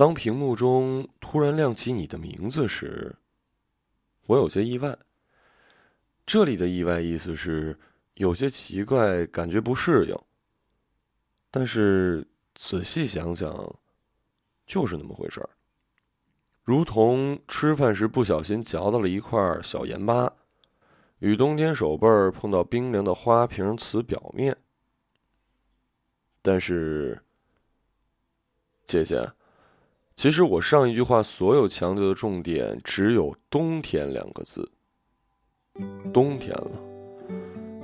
当屏幕中突然亮起你的名字时，我有些意外。这里的意外意思是有些奇怪，感觉不适应。但是仔细想想，就是那么回事儿。如同吃饭时不小心嚼到了一块小盐巴，与冬天手背碰到冰凉的花瓶瓷表面。但是，姐姐。其实我上一句话所有强调的重点只有“冬天”两个字。冬天了，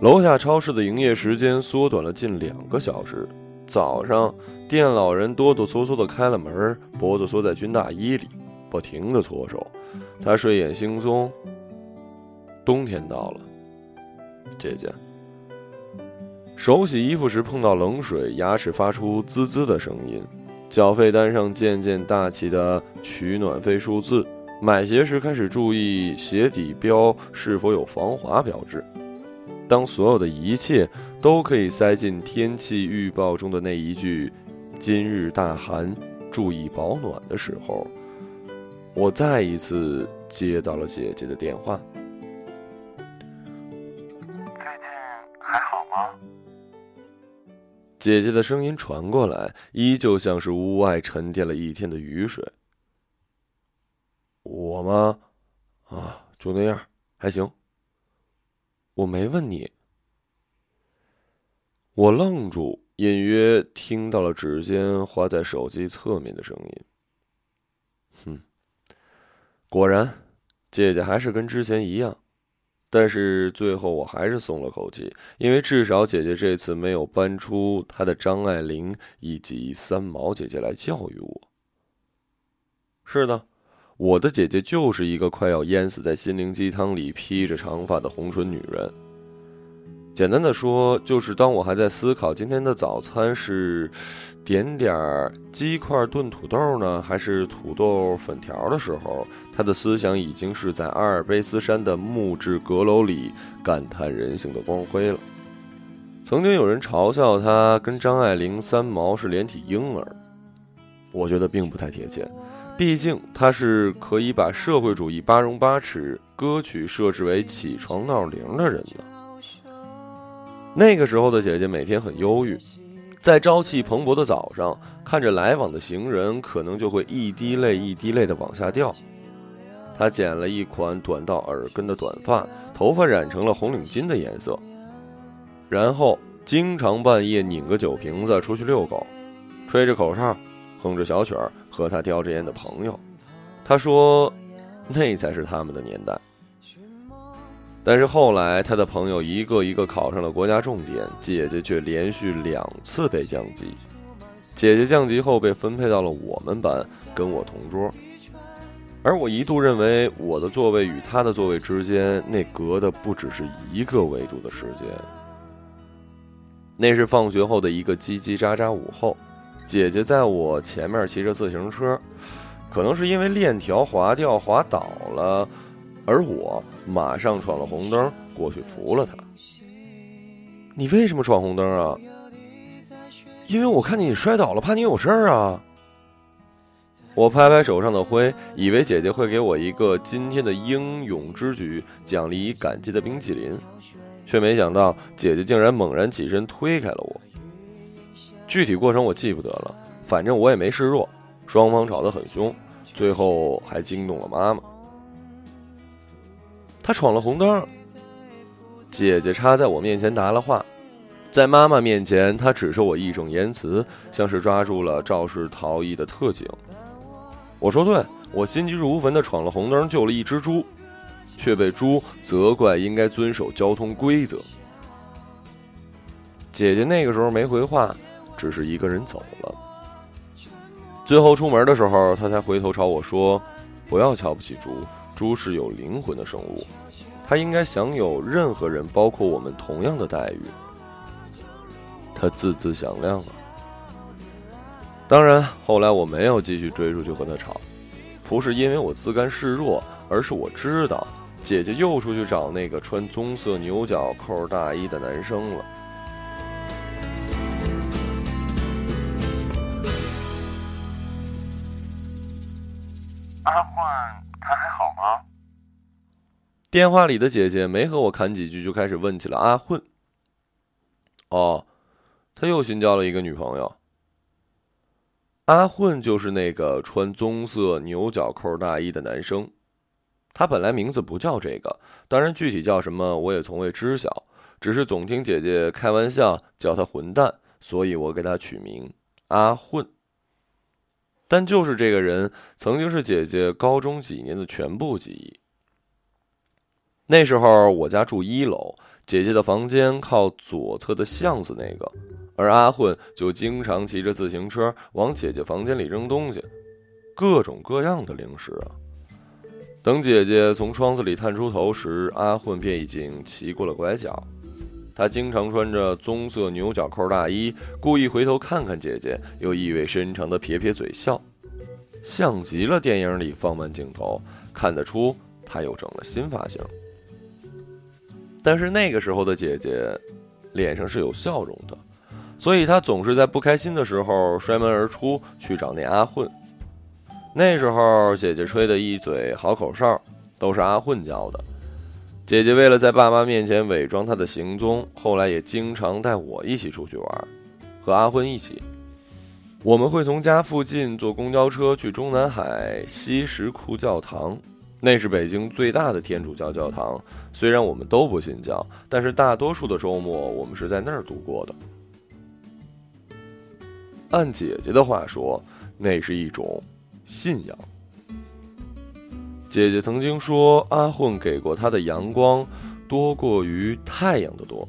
楼下超市的营业时间缩短了近两个小时。早上，店老人哆哆嗦嗦的开了门，脖子缩在军大衣里，不停的搓手。他睡眼惺忪。冬天到了，姐姐。手洗衣服时碰到冷水，牙齿发出滋滋的声音。缴费单上渐渐大气的取暖费数字，买鞋时开始注意鞋底标是否有防滑标志。当所有的一切都可以塞进天气预报中的那一句“今日大寒，注意保暖”的时候，我再一次接到了姐姐的电话。姐姐的声音传过来，依旧像是屋外沉淀了一天的雨水。我吗？啊，就那样，还行。我没问你。我愣住，隐约听到了指尖划在手机侧面的声音。哼，果然，姐姐还是跟之前一样。但是最后我还是松了口气，因为至少姐姐这次没有搬出她的张爱玲以及三毛姐姐来教育我。是的，我的姐姐就是一个快要淹死在心灵鸡汤里、披着长发的红唇女人。简单的说，就是当我还在思考今天的早餐是点点儿鸡块炖土豆呢，还是土豆粉条的时候，他的思想已经是在阿尔卑斯山的木质阁楼里感叹人性的光辉了。曾经有人嘲笑他跟张爱玲、三毛是连体婴儿，我觉得并不太贴切，毕竟他是可以把社会主义八荣八耻歌曲设置为起床闹铃的人呢。那个时候的姐姐每天很忧郁，在朝气蓬勃的早上，看着来往的行人，可能就会一滴泪一滴泪的往下掉。她剪了一款短到耳根的短发，头发染成了红领巾的颜色，然后经常半夜拧个酒瓶子出去遛狗，吹着口哨，哼着小曲儿，和他叼着烟的朋友。他说，那才是他们的年代。但是后来，他的朋友一个一个考上了国家重点，姐姐却连续两次被降级。姐姐降级后被分配到了我们班，跟我同桌。而我一度认为，我的座位与她的座位之间，那隔的不只是一个维度的时间。那是放学后的一个叽叽喳喳午后，姐姐在我前面骑着自行车，可能是因为链条滑掉滑倒了。而我马上闯了红灯，过去扶了他。你为什么闯红灯啊？因为我看见你摔倒了，怕你有事儿啊。我拍拍手上的灰，以为姐姐会给我一个今天的英勇之举，奖励以感激的冰淇淋，却没想到姐姐竟然猛然起身推开了我。具体过程我记不得了，反正我也没示弱，双方吵得很凶，最后还惊动了妈妈。他闯了红灯，姐姐插在我面前答了话，在妈妈面前，他指着我义正言辞，像是抓住了肇事逃逸的特警。我说：“对，我心急如焚的闯了红灯，救了一只猪，却被猪责怪应该遵守交通规则。”姐姐那个时候没回话，只是一个人走了。最后出门的时候，她才回头朝我说：“不要瞧不起猪。”猪是有灵魂的生物，它应该享有任何人，包括我们同样的待遇。他字字响亮啊！当然，后来我没有继续追出去和他吵，不是因为我自甘示弱，而是我知道姐姐又出去找那个穿棕色牛角扣大衣的男生了。电话里的姐姐没和我侃几句，就开始问起了阿混。哦，他又新交了一个女朋友。阿混就是那个穿棕色牛角扣大衣的男生，他本来名字不叫这个，当然具体叫什么我也从未知晓，只是总听姐姐开玩笑叫他混蛋，所以我给他取名阿混。但就是这个人，曾经是姐姐高中几年的全部记忆。那时候我家住一楼，姐姐的房间靠左侧的巷子那个，而阿混就经常骑着自行车往姐姐房间里扔东西，各种各样的零食啊。等姐姐从窗子里探出头时，阿混便已经骑过了拐角。他经常穿着棕色牛角扣大衣，故意回头看看姐姐，又意味深长的撇撇嘴笑，像极了电影里放慢镜头，看得出他又整了新发型。但是那个时候的姐姐，脸上是有笑容的，所以她总是在不开心的时候摔门而出去找那阿混。那时候姐姐吹的一嘴好口哨，都是阿混教的。姐姐为了在爸妈面前伪装她的行踪，后来也经常带我一起出去玩，和阿混一起。我们会从家附近坐公交车去中南海西什库教堂，那是北京最大的天主教教堂。虽然我们都不信教，但是大多数的周末我们是在那儿度过的。按姐姐的话说，那是一种信仰。姐姐曾经说，阿混给过她的阳光多过于太阳的多。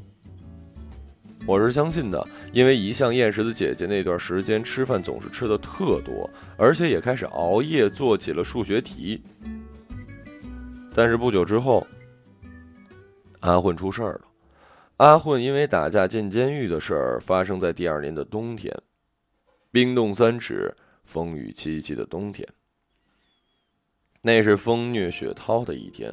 我是相信的，因为一向厌食的姐姐那段时间吃饭总是吃的特多，而且也开始熬夜做起了数学题。但是不久之后，阿混出事儿了。阿混因为打架进监狱的事儿发生在第二年的冬天，冰冻三尺，风雨凄凄的冬天。那是风虐雪涛的一天，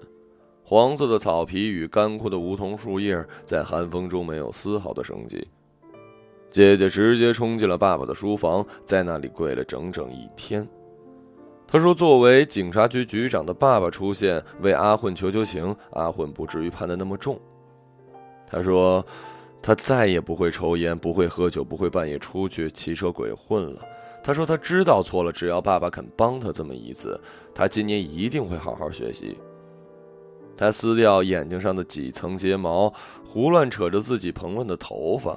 黄色的草皮与干枯的梧桐树叶在寒风中没有丝毫的生机。姐姐直接冲进了爸爸的书房，在那里跪了整整一天。他说：“作为警察局局长的爸爸出现，为阿混求求情，阿混不至于判的那么重。”他说：“他再也不会抽烟，不会喝酒，不会半夜出去骑车鬼混了。”他说：“他知道错了，只要爸爸肯帮他这么一次，他今年一定会好好学习。”他撕掉眼睛上的几层睫毛，胡乱扯着自己蓬乱的头发，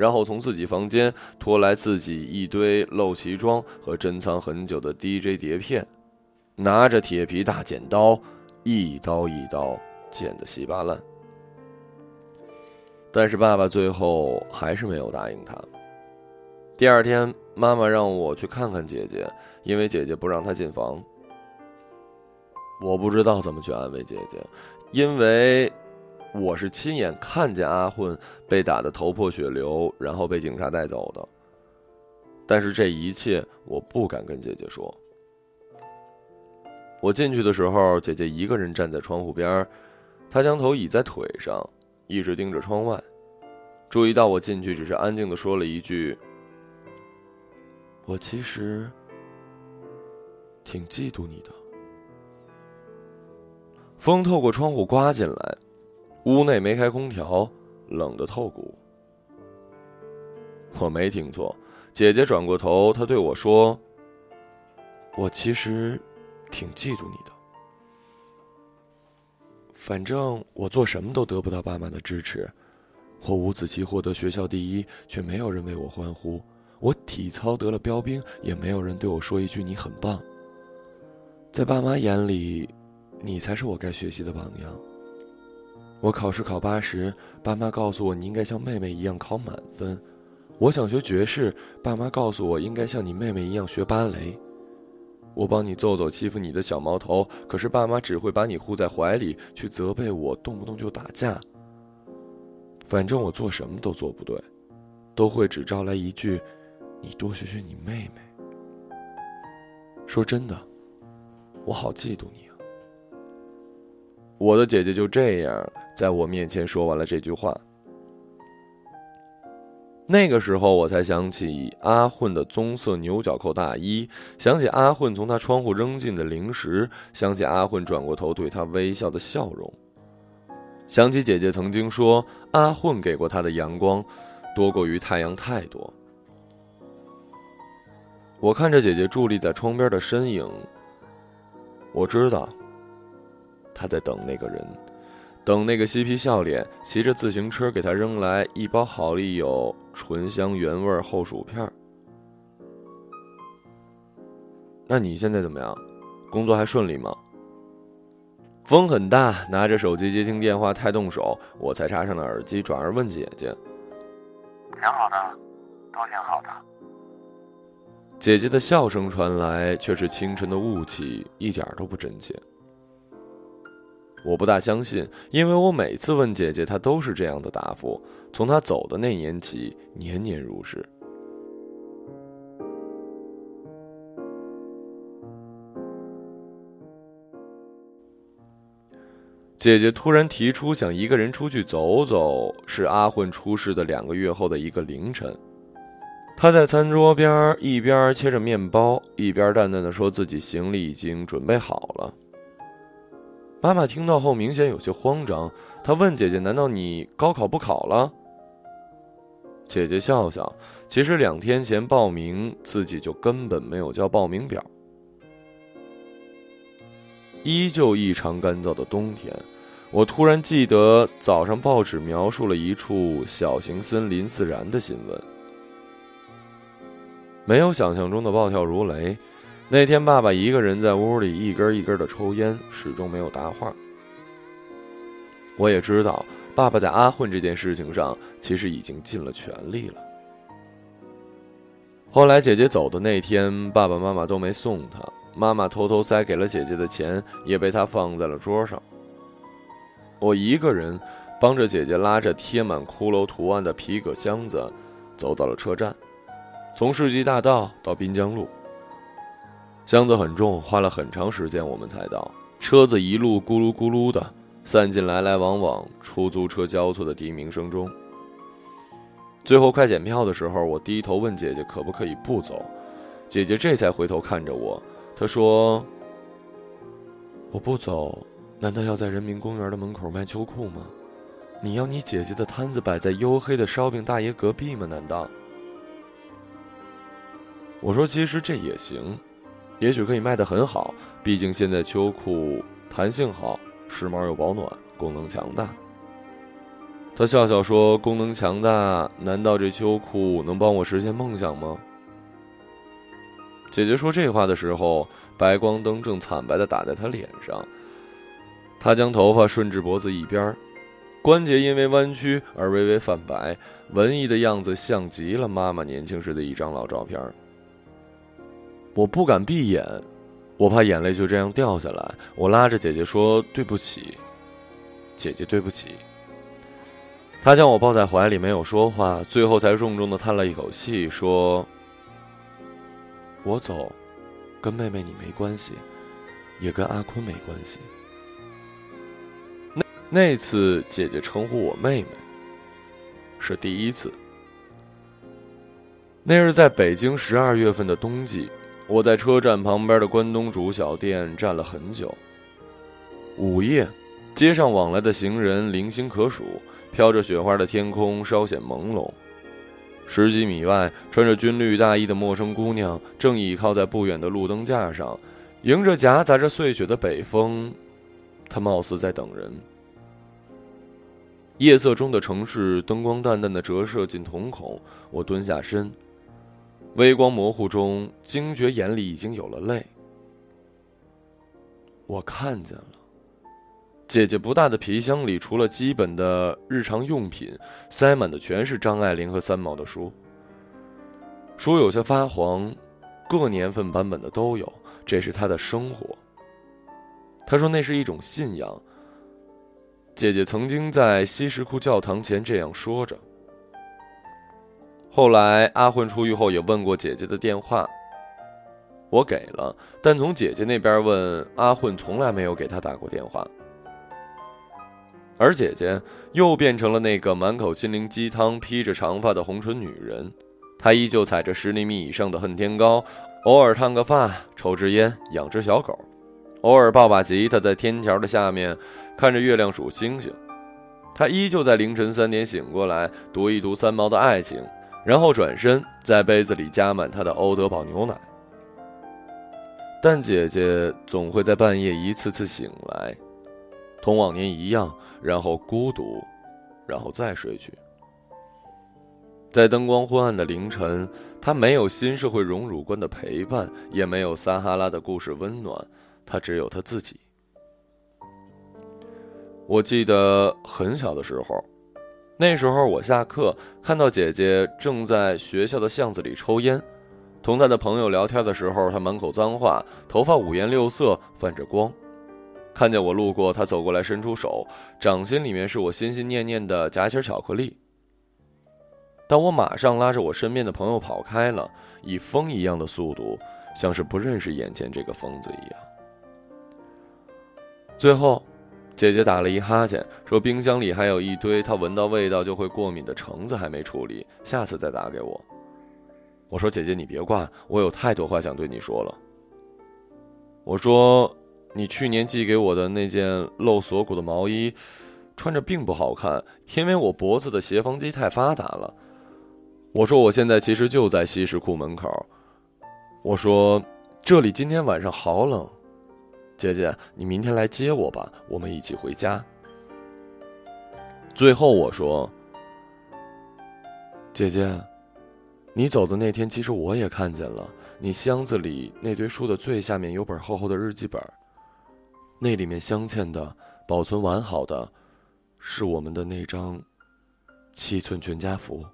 然后从自己房间拖来自己一堆漏脐装和珍藏很久的 DJ 碟片，拿着铁皮大剪刀，一刀一刀剪得稀巴烂。但是爸爸最后还是没有答应他。第二天，妈妈让我去看看姐姐，因为姐姐不让她进房。我不知道怎么去安慰姐姐，因为我是亲眼看见阿混被打得头破血流，然后被警察带走的。但是这一切我不敢跟姐姐说。我进去的时候，姐姐一个人站在窗户边，她将头倚在腿上，一直盯着窗外。注意到我进去，只是安静的说了一句。我其实挺嫉妒你的。风透过窗户刮进来，屋内没开空调，冷得透骨。我没听错，姐姐转过头，她对我说：“我其实挺嫉妒你的。反正我做什么都得不到爸妈的支持，我五子棋获得学校第一，却没有人为我欢呼。”我体操得了标兵，也没有人对我说一句“你很棒”。在爸妈眼里，你才是我该学习的榜样。我考试考八十，爸妈告诉我你应该像妹妹一样考满分。我想学爵士，爸妈告诉我应该像你妹妹一样学芭蕾。我帮你揍揍欺负你的小毛头，可是爸妈只会把你护在怀里，去责备我，动不动就打架。反正我做什么都做不对，都会只招来一句。你多学学你妹妹。说真的，我好嫉妒你！我的姐姐就这样在我面前说完了这句话。那个时候，我才想起阿混的棕色牛角扣大衣，想起阿混从他窗户扔进的零食，想起阿混转过头对他微笑的笑容，想起姐姐曾经说阿混给过她的阳光，多过于太阳太多。我看着姐姐伫立在窗边的身影，我知道，她在等那个人，等那个嬉皮笑脸骑着自行车给他扔来一包好丽友醇香原味厚薯片。那你现在怎么样？工作还顺利吗？风很大，拿着手机接听电话太动手，我才插上了耳机，转而问姐姐：“挺好的，都挺好的。”姐姐的笑声传来，却是清晨的雾气，一点都不真切。我不大相信，因为我每次问姐姐，她都是这样的答复。从她走的那年起，年年如是。姐姐突然提出想一个人出去走走，是阿混出事的两个月后的一个凌晨。他在餐桌边一边切着面包，一边淡淡的说：“自己行李已经准备好了。”妈妈听到后明显有些慌张，她问姐姐：“难道你高考不考了？”姐姐笑笑：“其实两天前报名，自己就根本没有交报名表。”依旧异常干燥的冬天，我突然记得早上报纸描述了一处小型森林自燃的新闻。没有想象中的暴跳如雷。那天，爸爸一个人在屋里一根一根的抽烟，始终没有答话。我也知道，爸爸在阿混这件事情上其实已经尽了全力了。后来，姐姐走的那天，爸爸妈妈都没送她。妈妈偷偷塞给了姐姐的钱，也被她放在了桌上。我一个人帮着姐姐拉着贴满骷髅图案的皮革箱子，走到了车站。从世纪大道到滨江路，箱子很重，花了很长时间我们才到。车子一路咕噜咕噜的，散进来来往往出租车交错的笛鸣声中。最后快检票的时候，我低头问姐姐可不可以不走，姐姐这才回头看着我，她说：“我不走，难道要在人民公园的门口卖秋裤吗？你要你姐姐的摊子摆在黝黑的烧饼大爷隔壁吗？难道？”我说：“其实这也行，也许可以卖得很好。毕竟现在秋裤弹性好，时髦又保暖，功能强大。”他笑笑说：“功能强大，难道这秋裤能帮我实现梦想吗？”姐姐说这话的时候，白光灯正惨白的打在她脸上。她将头发顺至脖子一边，关节因为弯曲而微微泛白，文艺的样子像极了妈妈年轻时的一张老照片。我不敢闭眼，我怕眼泪就这样掉下来。我拉着姐姐说：“对不起，姐姐，对不起。”她将我抱在怀里，没有说话，最后才重重的叹了一口气，说：“我走，跟妹妹你没关系，也跟阿坤没关系。”那那次姐姐称呼我妹妹，是第一次。那是在北京十二月份的冬季。我在车站旁边的关东煮小店站了很久。午夜，街上往来的行人零星可数，飘着雪花的天空稍显朦胧。十几米外，穿着军绿大衣的陌生姑娘正倚靠在不远的路灯架上，迎着夹杂着碎雪的北风，她貌似在等人。夜色中的城市灯光淡淡的折射进瞳孔，我蹲下身。微光模糊中，惊觉眼里已经有了泪。我看见了，姐姐不大的皮箱里，除了基本的日常用品，塞满的全是张爱玲和三毛的书。书有些发黄，各年份版本的都有。这是她的生活。她说那是一种信仰。姐姐曾经在西什库教堂前这样说着。后来阿混出狱后也问过姐姐的电话，我给了，但从姐姐那边问阿混从来没有给他打过电话。而姐姐又变成了那个满口心灵鸡汤、披着长发的红唇女人。她依旧踩着十厘米以上的恨天高，偶尔烫个发，抽支烟，养只小狗，偶尔抱把吉他，在天桥的下面看着月亮数星星。她依旧在凌晨三点醒过来，读一读三毛的爱情，然后转身在杯子里加满她的欧德堡牛奶。但姐姐总会在半夜一次次醒来，同往年一样，然后孤独，然后再睡去。在灯光昏暗的凌晨，她没有新社会荣辱观的陪伴，也没有撒哈拉的故事温暖，她只有她自己。我记得很小的时候，那时候我下课看到姐姐正在学校的巷子里抽烟。同她的朋友聊天的时候，她满口脏话，头发五颜六色，泛着光。看见我路过，她走过来，伸出手，掌心里面是我心心念念的夹心巧克力。但我马上拉着我身边的朋友跑开了，以风一样的速度，像是不认识眼前这个疯子一样。最后，姐姐打了一哈欠，说：“冰箱里还有一堆她闻到味道就会过敏的橙子还没处理，下次再打给我。”我说：“姐姐，你别挂，我有太多话想对你说了。”我说：“你去年寄给我的那件露锁骨的毛衣，穿着并不好看，因为我脖子的斜方肌太发达了。”我说：“我现在其实就在西什库门口。”我说：“这里今天晚上好冷，姐姐，你明天来接我吧，我们一起回家。”最后我说：“姐姐。”你走的那天，其实我也看见了。你箱子里那堆书的最下面有本厚厚的日记本，那里面镶嵌的、保存完好的，是我们的那张七寸全家福。